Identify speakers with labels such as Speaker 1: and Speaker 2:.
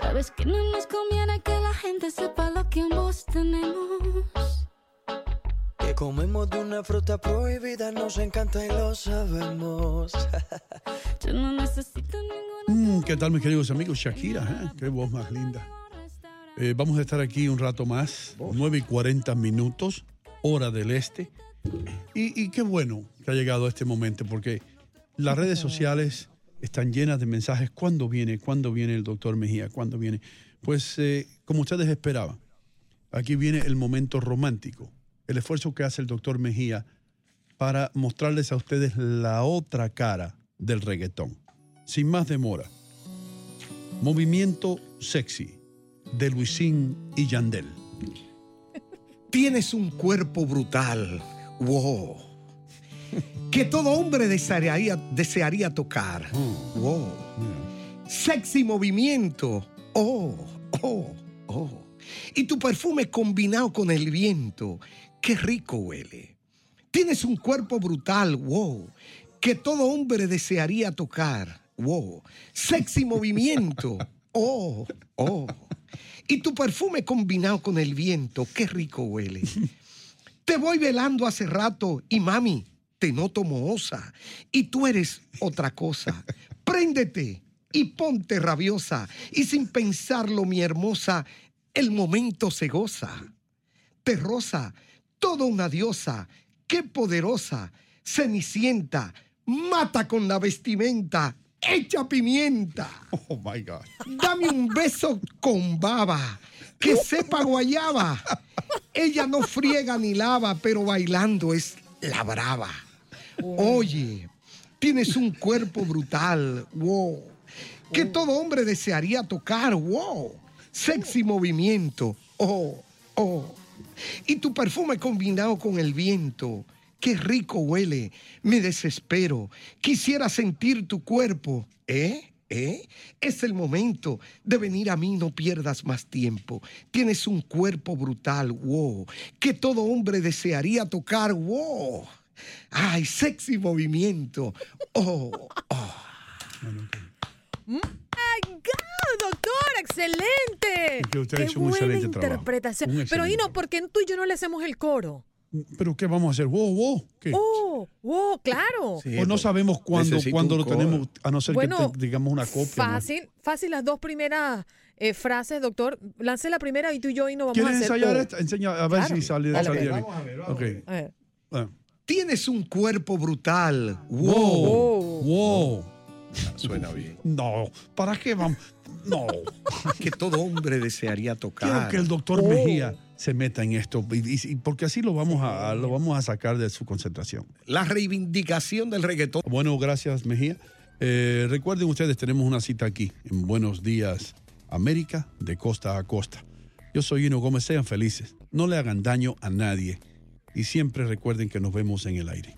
Speaker 1: Sabes que no nos conviene que la gente sepa lo que ambos tenemos.
Speaker 2: Que comemos de una fruta prohibida, nos encanta y lo sabemos.
Speaker 1: Yo no necesito ninguna.
Speaker 3: Mm, ¿Qué tal, mis queridos amigos? Shakira, ¿eh? qué voz más linda. Eh, vamos a estar aquí un rato más, 9 y 40 minutos, hora del este. Y, y qué bueno que ha llegado este momento, porque las redes sociales están llenas de mensajes. ¿Cuándo viene? ¿Cuándo viene el doctor Mejía? ¿Cuándo viene? Pues eh, como ustedes esperaban, aquí viene el momento romántico, el esfuerzo que hace el doctor Mejía para mostrarles a ustedes la otra cara del reggaetón. Sin más demora, movimiento sexy de Luisín y Yandel.
Speaker 4: Tienes un cuerpo brutal. Wow. Que todo hombre desearía, desearía tocar. Wow. Sexy movimiento. Oh, oh, oh. Y tu perfume combinado con el viento. Qué rico huele. Tienes un cuerpo brutal. Wow. Que todo hombre desearía tocar. Wow. Sexy movimiento. Oh, oh. Y tu perfume combinado con el viento, qué rico huele. Te voy velando hace rato y mami, te noto mohosa. Y tú eres otra cosa. Préndete y ponte rabiosa. Y sin pensarlo, mi hermosa, el momento se goza. Te rosa, toda una diosa, qué poderosa. Cenicienta, mata con la vestimenta. Echa pimienta.
Speaker 3: Oh my God.
Speaker 4: Dame un beso con baba, que sepa guayaba. Ella no friega ni lava, pero bailando es la brava. Oye, tienes un cuerpo brutal, wow, que todo hombre desearía tocar, wow. Sexy movimiento, oh, oh. Y tu perfume combinado con el viento, qué rico huele, me desespero. Quisiera sentir tu cuerpo, ¿eh? ¿Eh? Es el momento de venir a mí, no pierdas más tiempo. Tienes un cuerpo brutal, wow, que todo hombre desearía tocar, wow. Ay, sexy movimiento. Oh, oh.
Speaker 5: ¡My God, doctor! ¡Excelente!
Speaker 3: Es que usted
Speaker 5: ¡Qué
Speaker 3: ha hecho un
Speaker 5: buena
Speaker 3: excelente trabajo.
Speaker 5: interpretación!
Speaker 3: Un
Speaker 5: Pero,
Speaker 3: excelente
Speaker 5: Hino, ¿por qué tú y yo no le hacemos el coro?
Speaker 3: ¿Pero qué vamos a hacer? ¿Wow, wow? ¿Qué?
Speaker 5: ¡Oh! ¡Oh, claro!
Speaker 3: pues no sabemos cuándo, cuándo
Speaker 4: un
Speaker 3: lo tenemos, a no ser
Speaker 5: Bueno,
Speaker 3: que te- digamos una copia. ¿no?
Speaker 5: Fácil, fácil las dos primeras eh, frases, doctor. Lance la primera y tú y yo y no vamos a
Speaker 3: ¿Quieres
Speaker 5: hacer.
Speaker 3: ensayar
Speaker 5: oh.
Speaker 3: esta? Enseña, a ver
Speaker 5: Claro.
Speaker 3: si sale,
Speaker 5: Dale,
Speaker 3: sale
Speaker 5: pues.
Speaker 3: bien.
Speaker 5: Vamos a ver,
Speaker 3: Ok.
Speaker 5: A ver.
Speaker 3: Bueno.
Speaker 4: Tienes un cuerpo brutal, wow.
Speaker 3: Wow, wow.
Speaker 4: Suena bien.
Speaker 3: No, ¿para qué vamos? No.
Speaker 4: Que todo hombre desearía tocar.
Speaker 3: Quiero que el doctor
Speaker 4: Oh.
Speaker 3: Mejía se meta en esto, y- y- y porque así lo vamos, a, lo vamos a sacar de su concentración.
Speaker 4: La reivindicación del reggaetón.
Speaker 3: Bueno, gracias Mejía. Eh, recuerden ustedes, tenemos una cita aquí en Buenos Días América, de costa a costa. Yo soy Hino Gómez, sean felices, no le hagan daño a nadie y siempre recuerden que nos vemos en el aire.